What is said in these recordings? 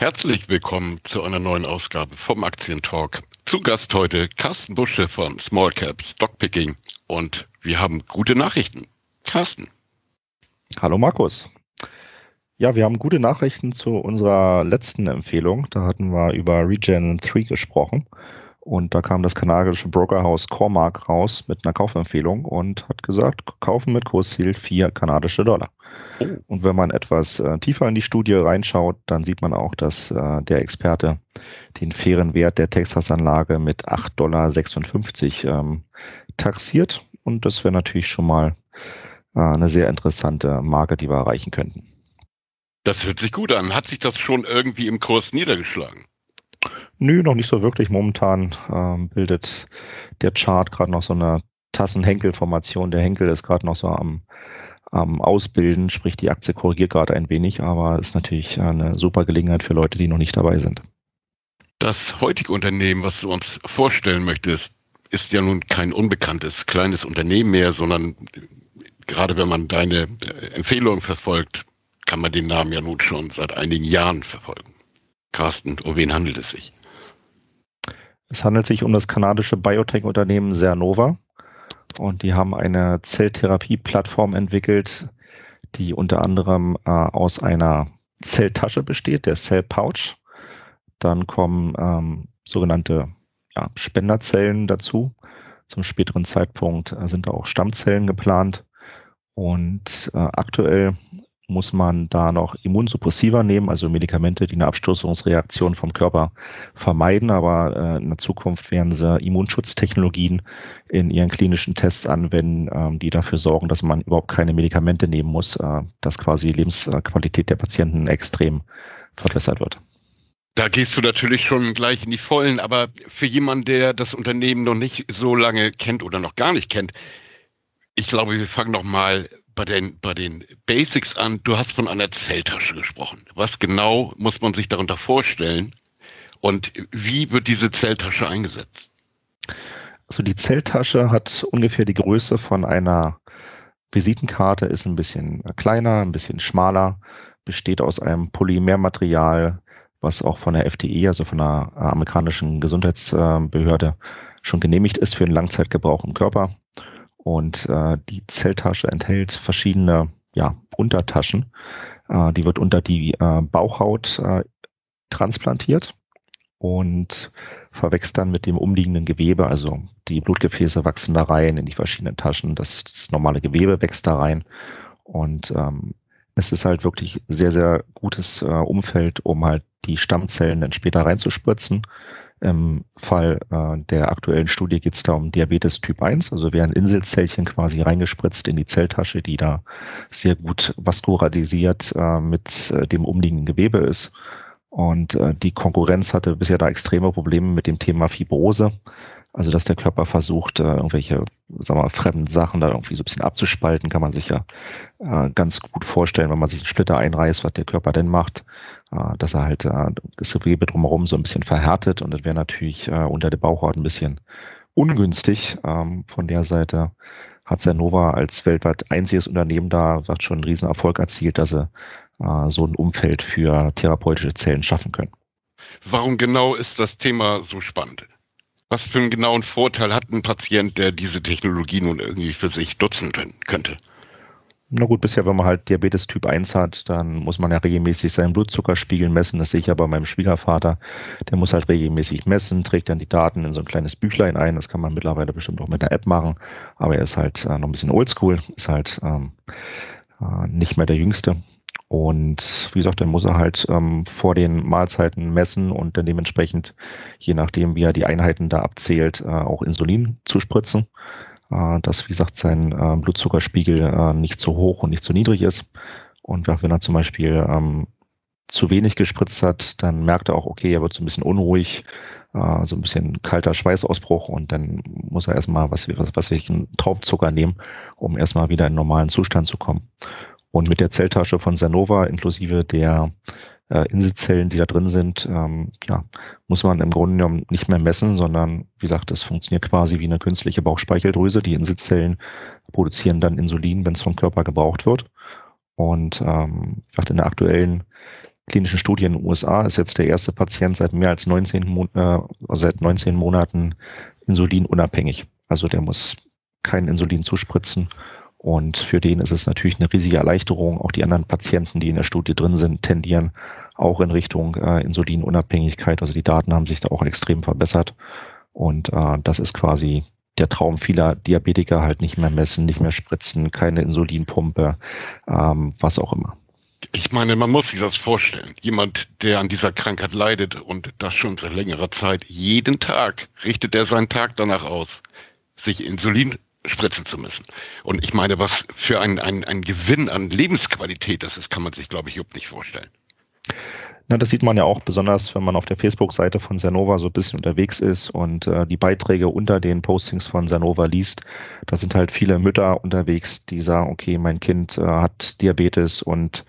Herzlich willkommen zu einer neuen Ausgabe vom Aktientalk. Zu Gast heute Carsten Busche von Small Cap Stockpicking und wir haben gute Nachrichten. Carsten. Hallo Markus. Ja, wir haben gute Nachrichten zu unserer letzten Empfehlung. Da hatten wir über Regen 3 gesprochen. Und da kam das kanadische Brokerhaus Cormark raus mit einer Kaufempfehlung und hat gesagt, kaufen mit Kursziel 4 kanadische Dollar. Oh. Und wenn man etwas äh, tiefer in die Studie reinschaut, dann sieht man auch, dass äh, der Experte den fairen Wert der Texas-Anlage mit 8,56 Dollar ähm, taxiert. Und das wäre natürlich schon mal äh, eine sehr interessante Marke, die wir erreichen könnten. Das hört sich gut an. Hat sich das schon irgendwie im Kurs niedergeschlagen? Nö, noch nicht so wirklich. Momentan ähm, bildet der Chart gerade noch so eine Tassen-Henkel-Formation. Der Henkel ist gerade noch so am, am Ausbilden, sprich die Aktie korrigiert gerade ein wenig, aber ist natürlich eine super Gelegenheit für Leute, die noch nicht dabei sind. Das heutige Unternehmen, was du uns vorstellen möchtest, ist ja nun kein unbekanntes kleines Unternehmen mehr, sondern gerade wenn man deine Empfehlung verfolgt, kann man den Namen ja nun schon seit einigen Jahren verfolgen. Carsten, um wen handelt es sich? Es handelt sich um das kanadische Biotech-Unternehmen Cernova und die haben eine Zelltherapie-Plattform entwickelt, die unter anderem äh, aus einer Zelltasche besteht, der Cell Pouch. Dann kommen ähm, sogenannte ja, Spenderzellen dazu. Zum späteren Zeitpunkt äh, sind da auch Stammzellen geplant. Und äh, aktuell muss man da noch Immunsuppressiva nehmen, also Medikamente, die eine Abstoßungsreaktion vom Körper vermeiden. Aber äh, in der Zukunft werden sie Immunschutztechnologien in ihren klinischen Tests anwenden, ähm, die dafür sorgen, dass man überhaupt keine Medikamente nehmen muss, äh, dass quasi die Lebensqualität der Patienten extrem verbessert wird. Da gehst du natürlich schon gleich in die Vollen, aber für jemanden, der das Unternehmen noch nicht so lange kennt oder noch gar nicht kennt, ich glaube, wir fangen noch mal bei den, bei den Basics an. Du hast von einer Zelltasche gesprochen. Was genau muss man sich darunter vorstellen? Und wie wird diese Zelltasche eingesetzt? Also die Zelltasche hat ungefähr die Größe von einer Visitenkarte, ist ein bisschen kleiner, ein bisschen schmaler, besteht aus einem Polymermaterial, was auch von der FDE, also von der amerikanischen Gesundheitsbehörde, schon genehmigt ist für den Langzeitgebrauch im Körper. Und äh, die Zelltasche enthält verschiedene ja, Untertaschen. Äh, die wird unter die äh, Bauchhaut äh, transplantiert und verwächst dann mit dem umliegenden Gewebe. Also die Blutgefäße wachsen da rein in die verschiedenen Taschen. Das, das normale Gewebe wächst da rein. Und ähm, es ist halt wirklich sehr, sehr gutes äh, Umfeld, um halt die Stammzellen dann später reinzuspritzen. Im Fall äh, der aktuellen Studie geht es da um Diabetes Typ 1, also werden Inselzellchen quasi reingespritzt in die Zelltasche, die da sehr gut vaskularisiert äh, mit äh, dem umliegenden Gewebe ist. Und äh, die Konkurrenz hatte bisher da extreme Probleme mit dem Thema Fibrose. Also, dass der Körper versucht, äh, irgendwelche, sagen wir mal, fremden Sachen da irgendwie so ein bisschen abzuspalten, kann man sich ja äh, ganz gut vorstellen, wenn man sich einen Splitter einreißt, was der Körper denn macht, äh, dass er halt äh, das Gewebe drumherum so ein bisschen verhärtet und das wäre natürlich äh, unter der Bauchhaut ein bisschen ungünstig. Ähm, von der Seite hat Cernova als weltweit einziges Unternehmen da, sagt schon, einen Riesenerfolg erzielt, dass sie äh, so ein Umfeld für therapeutische Zellen schaffen können. Warum genau ist das Thema so spannend? Was für einen genauen Vorteil hat ein Patient, der diese Technologie nun irgendwie für sich nutzen könnte? Na gut, bisher, wenn man halt Diabetes Typ 1 hat, dann muss man ja regelmäßig seinen Blutzuckerspiegel messen. Das sehe ich ja bei meinem Schwiegervater. Der muss halt regelmäßig messen, trägt dann die Daten in so ein kleines Büchlein ein. Das kann man mittlerweile bestimmt auch mit einer App machen. Aber er ist halt äh, noch ein bisschen oldschool, ist halt ähm, äh, nicht mehr der Jüngste. Und wie gesagt, dann muss er halt ähm, vor den Mahlzeiten messen und dann dementsprechend, je nachdem, wie er die Einheiten da abzählt, äh, auch Insulin zuspritzen. Äh, dass, wie gesagt, sein äh, Blutzuckerspiegel äh, nicht zu hoch und nicht zu niedrig ist. Und wenn er zum Beispiel ähm, zu wenig gespritzt hat, dann merkt er auch, okay, er wird so ein bisschen unruhig, äh, so ein bisschen kalter Schweißausbruch und dann muss er erstmal was, was, was ich einen Traumzucker nehmen, um erstmal wieder in normalen Zustand zu kommen. Und mit der Zelltasche von Sanova inklusive der äh, Inselzellen, die da drin sind, ähm, ja, muss man im Grunde genommen nicht mehr messen, sondern wie gesagt, das funktioniert quasi wie eine künstliche Bauchspeicheldrüse. Die Inselzellen produzieren dann Insulin, wenn es vom Körper gebraucht wird. Und ähm, wie gesagt, in der aktuellen klinischen Studie in den USA, ist jetzt der erste Patient seit mehr als 19, Mon äh, seit 19 Monaten insulinunabhängig. Also der muss kein Insulin zuspritzen. Und für den ist es natürlich eine riesige Erleichterung. Auch die anderen Patienten, die in der Studie drin sind, tendieren auch in Richtung äh, Insulinunabhängigkeit. Also die Daten haben sich da auch extrem verbessert. Und äh, das ist quasi der Traum vieler Diabetiker, halt nicht mehr messen, nicht mehr spritzen, keine Insulinpumpe, ähm, was auch immer. Ich meine, man muss sich das vorstellen. Jemand, der an dieser Krankheit leidet und das schon seit längerer Zeit, jeden Tag richtet er seinen Tag danach aus, sich Insulin spritzen zu müssen. Und ich meine, was für ein, ein, ein Gewinn an Lebensqualität das ist, kann man sich, glaube ich, überhaupt nicht vorstellen. Na, das sieht man ja auch besonders, wenn man auf der Facebook-Seite von Sanova so ein bisschen unterwegs ist und äh, die Beiträge unter den Postings von Sanova liest. Da sind halt viele Mütter unterwegs, die sagen, okay, mein Kind äh, hat Diabetes und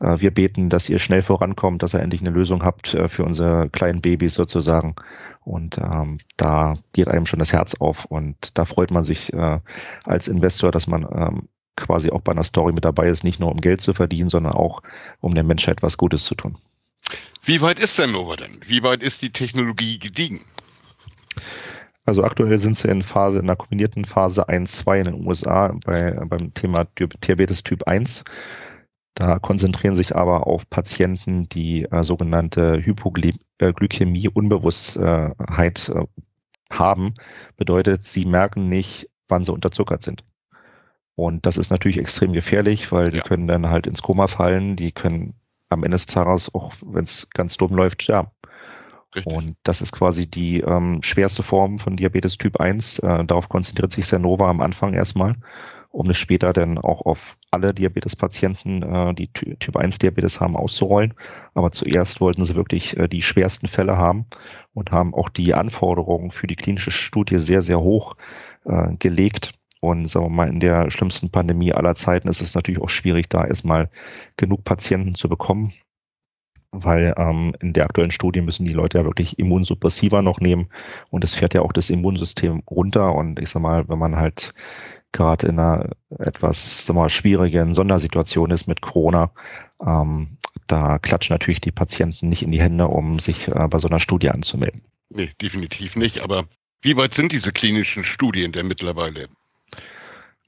äh, wir beten, dass ihr schnell vorankommt, dass ihr endlich eine Lösung habt äh, für unsere kleinen Babys sozusagen. Und ähm, da geht einem schon das Herz auf und da freut man sich äh, als Investor, dass man ähm, quasi auch bei einer Story mit dabei ist, nicht nur um Geld zu verdienen, sondern auch um der Menschheit was Gutes zu tun. Wie weit ist denn Nova denn? Wie weit ist die Technologie gediegen? Also aktuell sind sie in Phase, in der kombinierten Phase 1, 2 in den USA bei, beim Thema Diabetes Typ 1. Da konzentrieren sich aber auf Patienten, die äh, sogenannte Hypoglykämie, Unbewusstheit äh, haben. Bedeutet, sie merken nicht, wann sie unterzuckert sind. Und das ist natürlich extrem gefährlich, weil die ja. können dann halt ins Koma fallen, die können am Ende des Tages, auch wenn es ganz dumm läuft, sterben. Richtig. Und das ist quasi die ähm, schwerste Form von Diabetes Typ 1. Äh, darauf konzentriert sich Cernova am Anfang erstmal, um es später dann auch auf alle Diabetespatienten, äh, die Ty Typ 1 Diabetes haben, auszurollen. Aber zuerst wollten sie wirklich äh, die schwersten Fälle haben und haben auch die Anforderungen für die klinische Studie sehr, sehr hoch äh, gelegt und sagen wir mal, in der schlimmsten Pandemie aller Zeiten ist es natürlich auch schwierig, da erstmal genug Patienten zu bekommen, weil ähm, in der aktuellen Studie müssen die Leute ja wirklich Immunsuppressiva noch nehmen und es fährt ja auch das Immunsystem runter und ich sag mal, wenn man halt gerade in einer etwas sag mal, schwierigen Sondersituation ist mit Corona, ähm, da klatschen natürlich die Patienten nicht in die Hände, um sich äh, bei so einer Studie anzumelden. Nee, definitiv nicht. Aber wie weit sind diese klinischen Studien denn mittlerweile?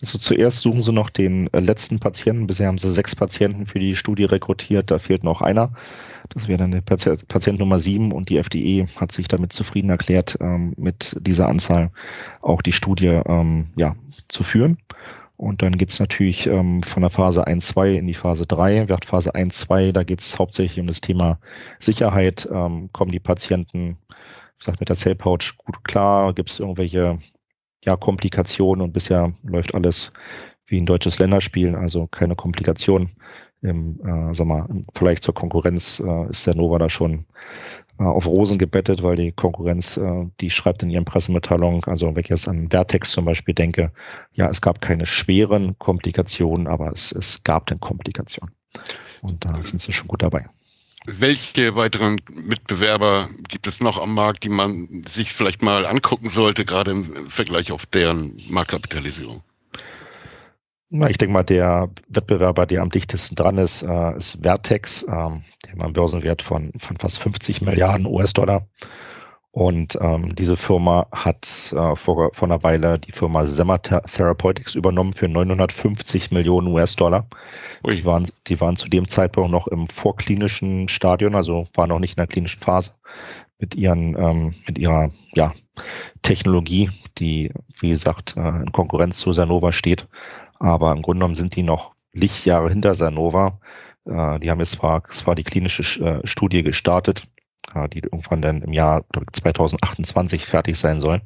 Also zuerst suchen sie noch den äh, letzten Patienten. Bisher haben sie sechs Patienten für die Studie rekrutiert. Da fehlt noch einer. Das wäre dann der Patient, Nummer sieben und die FDE hat sich damit zufrieden erklärt, ähm, mit dieser Anzahl auch die Studie ähm, ja, zu führen. Und dann geht's natürlich ähm, von der Phase 1, 2 in die Phase 3. Wird Phase 1, 2, da geht's hauptsächlich um das Thema Sicherheit. Ähm, kommen die Patienten, ich sag mit der Cellpouch gut klar? Gibt es irgendwelche ja, Komplikationen und bisher läuft alles wie ein deutsches Länderspiel, also keine Komplikationen. Im, äh, sag mal, vielleicht zur Konkurrenz äh, ist der Nova da schon äh, auf Rosen gebettet, weil die Konkurrenz, äh, die schreibt in ihren Pressemitteilungen, also wenn ich jetzt an Vertex zum Beispiel denke, ja, es gab keine schweren Komplikationen, aber es, es gab dann Komplikationen. Und da sind sie schon gut dabei. Welche weiteren Mitbewerber gibt es noch am Markt, die man sich vielleicht mal angucken sollte, gerade im Vergleich auf deren Marktkapitalisierung? Na, ich denke mal, der Wettbewerber, der am dichtesten dran ist, äh, ist Vertex. Ähm, der hat einen Börsenwert von, von fast 50 Milliarden US-Dollar. Und ähm, diese Firma hat äh, vor, vor einer Weile die Firma Semma Therapeutics übernommen für 950 Millionen US-Dollar. Die waren, die waren zu dem Zeitpunkt noch im vorklinischen Stadion, also waren noch nicht in der klinischen Phase mit ihren, ähm, mit ihrer ja, Technologie, die, wie gesagt, äh, in Konkurrenz zu Sanova steht. Aber im Grunde genommen sind die noch Lichtjahre hinter Sanova. Äh, die haben jetzt zwar, zwar die klinische äh, Studie gestartet, die irgendwann dann im Jahr 2028 fertig sein soll.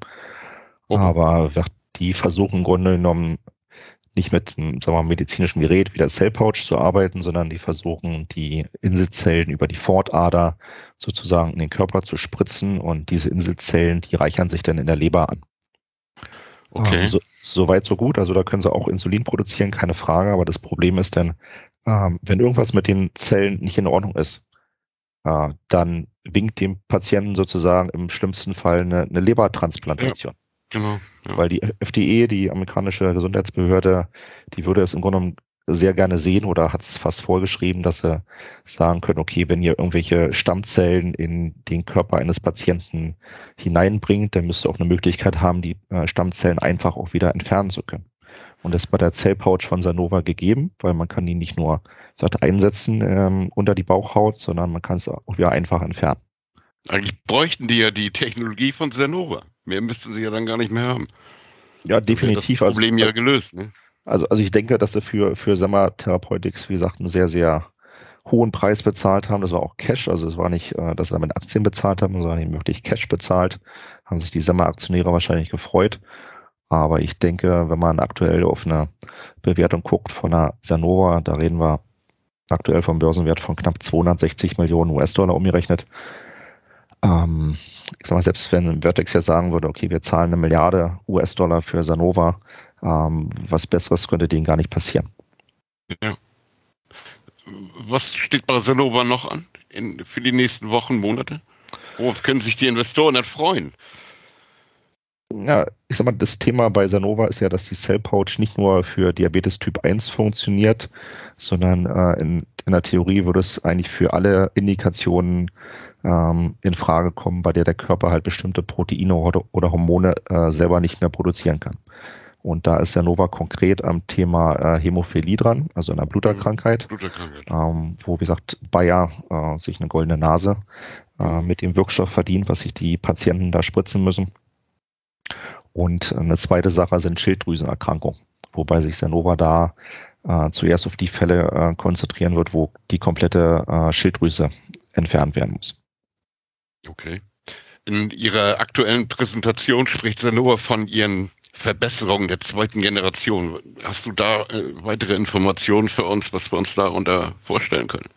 Okay. Aber die versuchen im Grunde genommen nicht mit einem sagen wir mal, medizinischen Gerät wie der Cellpouch zu arbeiten, sondern die versuchen, die Inselzellen über die Fortader sozusagen in den Körper zu spritzen und diese Inselzellen, die reichern sich dann in der Leber an. Okay. Ähm, so, so, weit, so gut. Also da können sie auch Insulin produzieren, keine Frage. Aber das Problem ist dann, ähm, wenn irgendwas mit den Zellen nicht in Ordnung ist, äh, dann winkt dem Patienten sozusagen im schlimmsten Fall eine, eine Lebertransplantation. Ja, genau. Ja. Weil die FDA, die amerikanische Gesundheitsbehörde, die würde es im Grunde genommen sehr gerne sehen oder hat es fast vorgeschrieben, dass sie sagen können, okay, wenn ihr irgendwelche Stammzellen in den Körper eines Patienten hineinbringt, dann müsst ihr auch eine Möglichkeit haben, die äh, Stammzellen einfach auch wieder entfernen zu können. Und das ist bei der Zellpouch von Sanova gegeben, weil man kann die nicht nur sagt, einsetzen ähm, unter die Bauchhaut, sondern man kann es auch wieder einfach entfernen. Eigentlich bräuchten die ja die Technologie von Sanova. Mehr müssten sie ja dann gar nicht mehr haben. Ja, definitiv. Das Problem also, ja gelöst. Ne? Also, also ich denke, dass sie für, für Summer Therapeutics, wie gesagt, einen sehr, sehr hohen Preis bezahlt haben. Das war auch Cash, also es war nicht, äh, dass sie damit Aktien bezahlt haben, sondern eben wirklich Cash bezahlt. Haben sich die Summer-Aktionäre wahrscheinlich gefreut. Aber ich denke, wenn man aktuell auf eine Bewertung guckt von einer Sanova, da reden wir aktuell vom Börsenwert von knapp 260 Millionen US-Dollar umgerechnet. Ähm, ich sag mal, selbst wenn Vertex ja sagen würde, okay, wir zahlen eine Milliarde US-Dollar für Sanova, ähm, was Besseres könnte denen gar nicht passieren. Ja. Was steht bei Sanova noch an in, für die nächsten Wochen, Monate? Worauf können sich die Investoren dann freuen? Ja, ich sag mal, das Thema bei Sanova ist ja, dass die Cell Pouch nicht nur für Diabetes Typ 1 funktioniert, sondern äh, in, in der Theorie würde es eigentlich für alle Indikationen ähm, in Frage kommen, bei der der Körper halt bestimmte Proteine oder, oder Hormone äh, selber nicht mehr produzieren kann. Und da ist Sanova konkret am Thema äh, Hämophilie dran, also einer Bluterkrankheit, Bluterkrankheit. Ähm, wo, wie gesagt, Bayer äh, sich eine goldene Nase äh, mit dem Wirkstoff verdient, was sich die Patienten da spritzen müssen. Und eine zweite Sache sind Schilddrüsenerkrankungen, wobei sich Sanova da äh, zuerst auf die Fälle äh, konzentrieren wird, wo die komplette äh, Schilddrüse entfernt werden muss. Okay. In Ihrer aktuellen Präsentation spricht Sanova von Ihren Verbesserungen der zweiten Generation. Hast du da äh, weitere Informationen für uns, was wir uns darunter vorstellen können?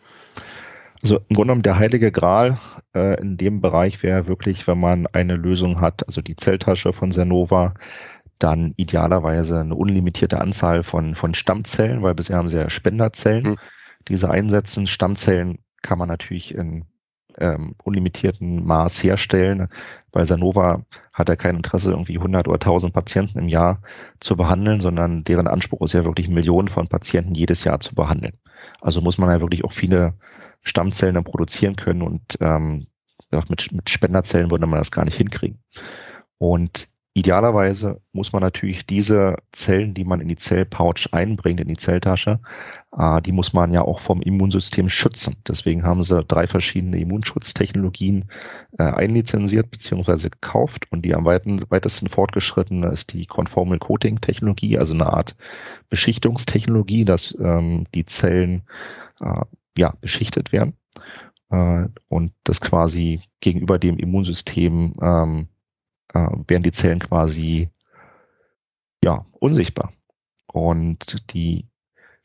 Also im Grunde genommen der heilige Gral äh, in dem Bereich wäre wirklich, wenn man eine Lösung hat, also die Zelltasche von Sanova, dann idealerweise eine unlimitierte Anzahl von, von Stammzellen, weil bisher haben sie ja Spenderzellen, mhm. diese einsetzen. Stammzellen kann man natürlich in ähm, unlimitierten Maß herstellen. Bei Sanova hat er kein Interesse, irgendwie 100 oder 1000 Patienten im Jahr zu behandeln, sondern deren Anspruch ist ja wirklich Millionen von Patienten jedes Jahr zu behandeln. Also muss man ja wirklich auch viele Stammzellen dann produzieren können und ähm, mit, mit Spenderzellen würde man das gar nicht hinkriegen. Und Idealerweise muss man natürlich diese Zellen, die man in die Zellpouch einbringt, in die Zelltasche, äh, die muss man ja auch vom Immunsystem schützen. Deswegen haben sie drei verschiedene Immunschutztechnologien äh, einlizenziert bzw. gekauft und die am weitesten fortgeschrittene ist die Conformal Coating Technologie, also eine Art Beschichtungstechnologie, dass ähm, die Zellen äh, ja, beschichtet werden äh, und das quasi gegenüber dem Immunsystem ähm, äh, werden die Zellen quasi ja unsichtbar. Und die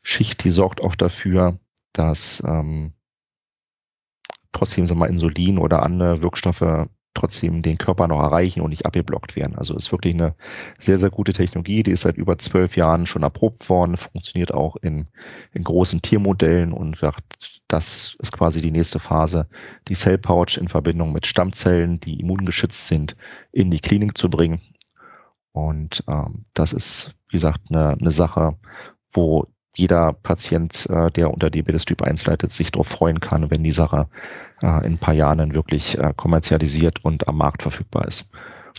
Schicht, die sorgt auch dafür, dass ähm, trotzdem sagen wir, Insulin oder andere Wirkstoffe trotzdem den Körper noch erreichen und nicht abgeblockt werden. Also ist wirklich eine sehr, sehr gute Technologie. Die ist seit über zwölf Jahren schon erprobt worden, funktioniert auch in, in großen Tiermodellen und das ist quasi die nächste Phase, die Cell Pouch in Verbindung mit Stammzellen, die immungeschützt sind, in die Klinik zu bringen. Und ähm, das ist, wie gesagt, eine, eine Sache, wo jeder Patient, äh, der unter Diabetes Typ 1 leidet, sich darauf freuen kann, wenn die Sache äh, in ein paar Jahren wirklich äh, kommerzialisiert und am Markt verfügbar ist.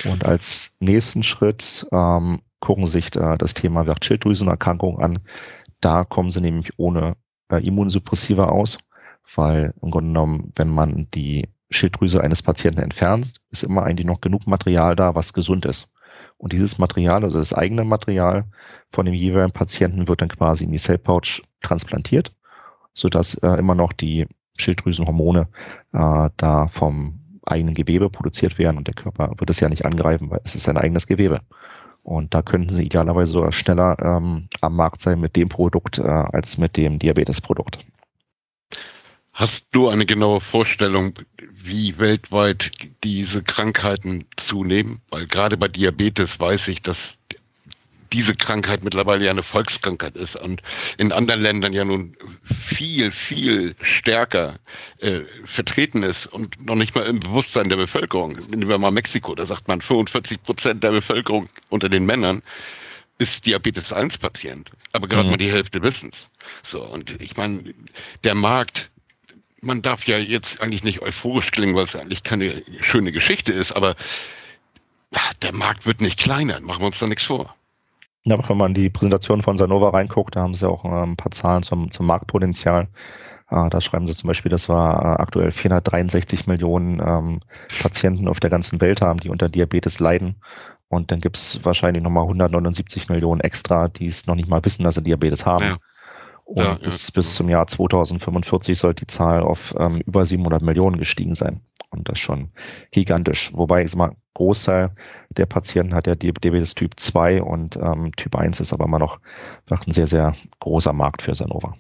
Und als nächsten Schritt ähm, gucken sich äh, das Thema Schilddrüsenerkrankung an. Da kommen sie nämlich ohne äh, Immunsuppressiva aus, weil im Grunde genommen, wenn man die Schilddrüse eines Patienten entfernt, ist immer eigentlich noch genug Material da, was gesund ist. Und dieses Material, also das eigene Material von dem jeweiligen Patienten wird dann quasi in die Cellpouch transplantiert, sodass äh, immer noch die Schilddrüsenhormone äh, da vom eigenen Gewebe produziert werden und der Körper wird es ja nicht angreifen, weil es ist sein eigenes Gewebe. Und da könnten sie idealerweise sogar schneller ähm, am Markt sein mit dem Produkt äh, als mit dem Diabetesprodukt. Hast du eine genaue Vorstellung, wie weltweit diese Krankheiten zunehmen? Weil gerade bei Diabetes weiß ich, dass diese Krankheit mittlerweile ja eine Volkskrankheit ist und in anderen Ländern ja nun viel, viel stärker äh, vertreten ist und noch nicht mal im Bewusstsein der Bevölkerung. Nehmen wir mal Mexiko, da sagt man 45 Prozent der Bevölkerung unter den Männern ist Diabetes 1 Patient, aber gerade mhm. mal die Hälfte wissen es. So, und ich meine, der Markt, man darf ja jetzt eigentlich nicht euphorisch klingen, weil es eigentlich keine schöne Geschichte ist, aber der Markt wird nicht kleiner, machen wir uns da nichts vor. Ja, aber wenn man die Präsentation von Sanova reinguckt, da haben sie auch äh, ein paar Zahlen zum, zum Marktpotenzial. Äh, da schreiben sie zum Beispiel, dass wir äh, aktuell 463 Millionen ähm, Patienten auf der ganzen Welt haben, die unter Diabetes leiden. Und dann gibt es wahrscheinlich nochmal 179 Millionen extra, die es noch nicht mal wissen, dass sie Diabetes haben. Ja. Und ja, bis, ja. bis zum Jahr 2045 soll die Zahl auf ähm, über 700 Millionen gestiegen sein. Und das schon gigantisch. Wobei, ich sag mal, Großteil der Patienten hat ja Diabetes Typ 2 und ähm, Typ 1 ist aber immer noch ein sehr, sehr großer Markt für Sanova.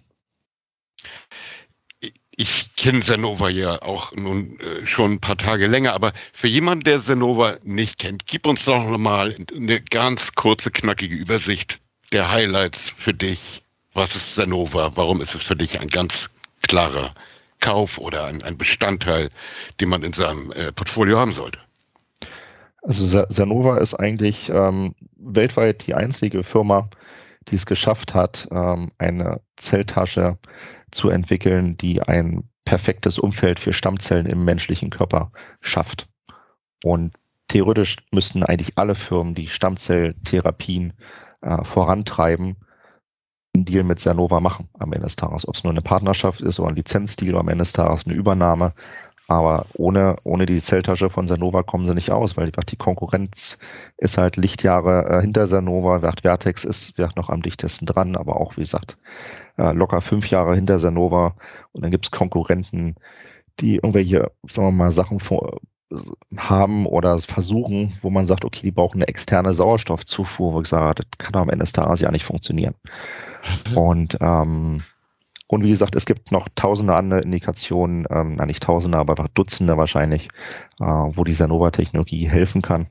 Ich kenne Sanova ja auch nun äh, schon ein paar Tage länger, aber für jemanden, der Sanova nicht kennt, gib uns doch nochmal eine ganz kurze, knackige Übersicht der Highlights für dich. Was ist Sanova? Warum ist es für dich ein ganz klarer Kauf oder ein, ein Bestandteil, den man in seinem äh, Portfolio haben sollte? Also Sanova ist eigentlich ähm, weltweit die einzige Firma, die es geschafft hat, ähm, eine Zelltasche zu entwickeln, die ein perfektes Umfeld für Stammzellen im menschlichen Körper schafft. Und theoretisch müssten eigentlich alle Firmen, die Stammzelltherapien äh, vorantreiben, einen Deal mit Sanova machen am Ende des Tages. Ob es nur eine Partnerschaft ist oder ein Lizenzdeal oder am Ende des Tages eine Übernahme. Aber ohne, ohne die Zelltasche von Sanova kommen sie nicht aus, weil die Konkurrenz ist halt Lichtjahre äh, hinter Sanova. Vertex ist noch am dichtesten dran, aber auch, wie gesagt, äh, locker fünf Jahre hinter Sanova. Und dann gibt es Konkurrenten, die irgendwelche, sagen wir mal, Sachen vor, haben oder versuchen, wo man sagt, okay, die brauchen eine externe Sauerstoffzufuhr, wo ich sage, das kann am Ende des Tages ja nicht funktionieren. Mhm. Und ähm, und wie gesagt, es gibt noch tausende andere Indikationen, ähm, na nicht tausende, aber einfach Dutzende wahrscheinlich, äh, wo die Sanova-Technologie helfen kann.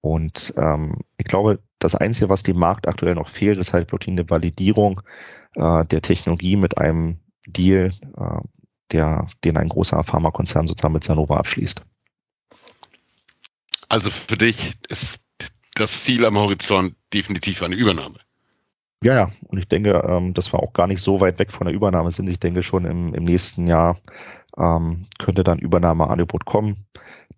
Und ähm, ich glaube, das Einzige, was dem Markt aktuell noch fehlt, ist halt wirklich eine Validierung äh, der Technologie mit einem Deal, äh, der, den ein großer Pharmakonzern sozusagen mit Sanova abschließt. Also für dich ist das Ziel am Horizont definitiv eine Übernahme. Ja, ja, und ich denke, ähm, dass wir auch gar nicht so weit weg von der Übernahme sind. Ich denke schon im, im nächsten Jahr ähm, könnte dann Übernahmeangebot kommen.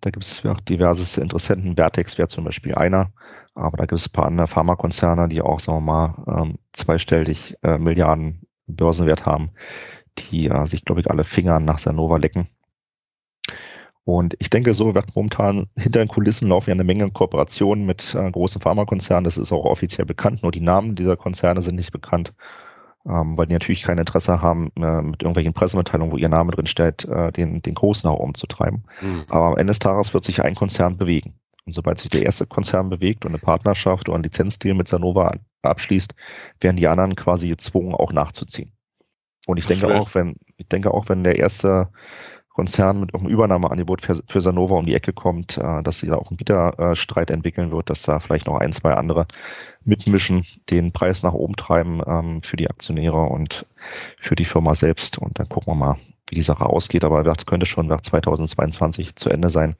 Da gibt es ja diverse Interessenten. Vertex wäre zum Beispiel einer, aber da gibt es ein paar andere Pharmakonzerne, die auch, sagen wir mal, ähm, zweistellig äh, Milliarden Börsenwert haben, die äh, sich, glaube ich, alle Finger nach Sanova lecken. Und ich denke, so wird momentan hinter den Kulissen laufen ja eine Menge Kooperationen mit äh, großen Pharmakonzernen. Das ist auch offiziell bekannt. Nur die Namen dieser Konzerne sind nicht bekannt, ähm, weil die natürlich kein Interesse haben, äh, mit irgendwelchen Pressemitteilungen, wo ihr Name drin steht, äh, den, den Kurs nach oben zu treiben. Mhm. Aber am Ende des Tages wird sich ein Konzern bewegen. Und sobald sich der erste Konzern bewegt und eine Partnerschaft oder ein Lizenzdeal mit Sanova abschließt, werden die anderen quasi gezwungen, auch nachzuziehen. Und ich denke auch, wenn, ich denke auch, wenn der erste Konzern mit einem Übernahmeangebot für, für Sanova um die Ecke kommt, äh, dass sie da auch einen Bieterstreit entwickeln wird, dass da vielleicht noch ein, zwei andere mitmischen, den Preis nach oben treiben ähm, für die Aktionäre und für die Firma selbst. Und dann gucken wir mal, wie die Sache ausgeht. Aber das könnte schon nach 2022 zu Ende sein.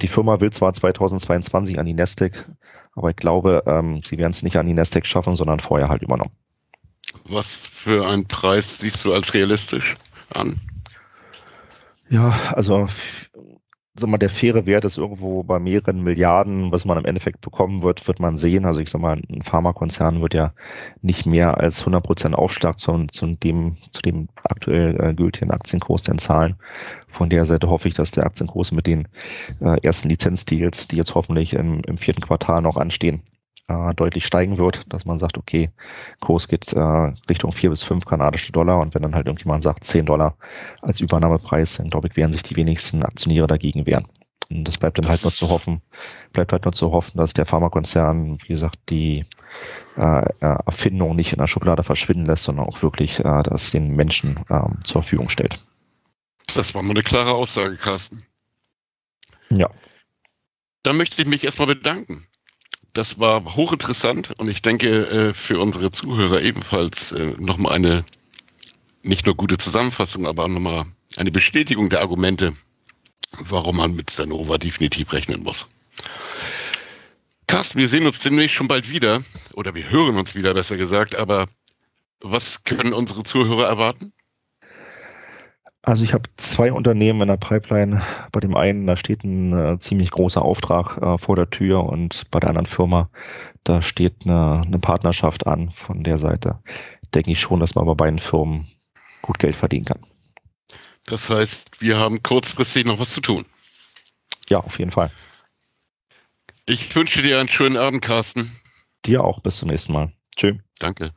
Die Firma will zwar 2022 an die Nasdaq, aber ich glaube, ähm, sie werden es nicht an die Nasdaq schaffen, sondern vorher halt übernommen. Was für einen Preis siehst du als realistisch an? Ja, also sag mal, der faire Wert ist irgendwo bei mehreren Milliarden, was man im Endeffekt bekommen wird, wird man sehen. Also ich sag mal, ein Pharmakonzern wird ja nicht mehr als 100 Prozent Aufschlag zu, zu, dem, zu dem aktuell äh, gültigen Aktienkurs denn zahlen. Von der Seite hoffe ich, dass der Aktienkurs mit den äh, ersten Lizenzdeals, die jetzt hoffentlich im, im vierten Quartal noch anstehen, äh, deutlich steigen wird, dass man sagt, okay, Kurs geht äh, Richtung vier bis fünf kanadische Dollar und wenn dann halt irgendjemand sagt zehn Dollar als Übernahmepreis, dann glaube ich, werden sich die wenigsten Aktionäre dagegen wehren. Und das bleibt dann halt nur zu hoffen, bleibt halt nur zu hoffen, dass der Pharmakonzern, wie gesagt, die äh, äh Erfindung nicht in der Schublade verschwinden lässt, sondern auch wirklich äh, das den Menschen äh, zur Verfügung stellt. Das war mal eine klare Aussage, Carsten. Ja. Dann möchte ich mich erstmal bedanken das war hochinteressant und ich denke äh, für unsere Zuhörer ebenfalls äh, nochmal eine nicht nur gute Zusammenfassung, aber auch nochmal eine Bestätigung der Argumente, warum man mit Sanova definitiv rechnen muss. Carsten, wir sehen uns demnächst schon bald wieder. Oder wir hören uns wieder, besser gesagt. Aber was können unsere Zuhörer erwarten? Also ich habe zwei Unternehmen in der Pipeline. Bei dem einen, da steht ein äh, ziemlich großer Auftrag äh, vor der Tür und bei der anderen Firma, da steht eine, eine Partnerschaft an. Von der Seite denke ich schon, dass man bei beiden Firmen gut Geld verdienen kann. Das heißt, wir haben kurzfristig noch was zu tun. Ja, auf jeden Fall. Ich wünsche dir einen schönen Abend, Carsten. Dir auch. Bis zum nächsten Mal. Tschö. Danke.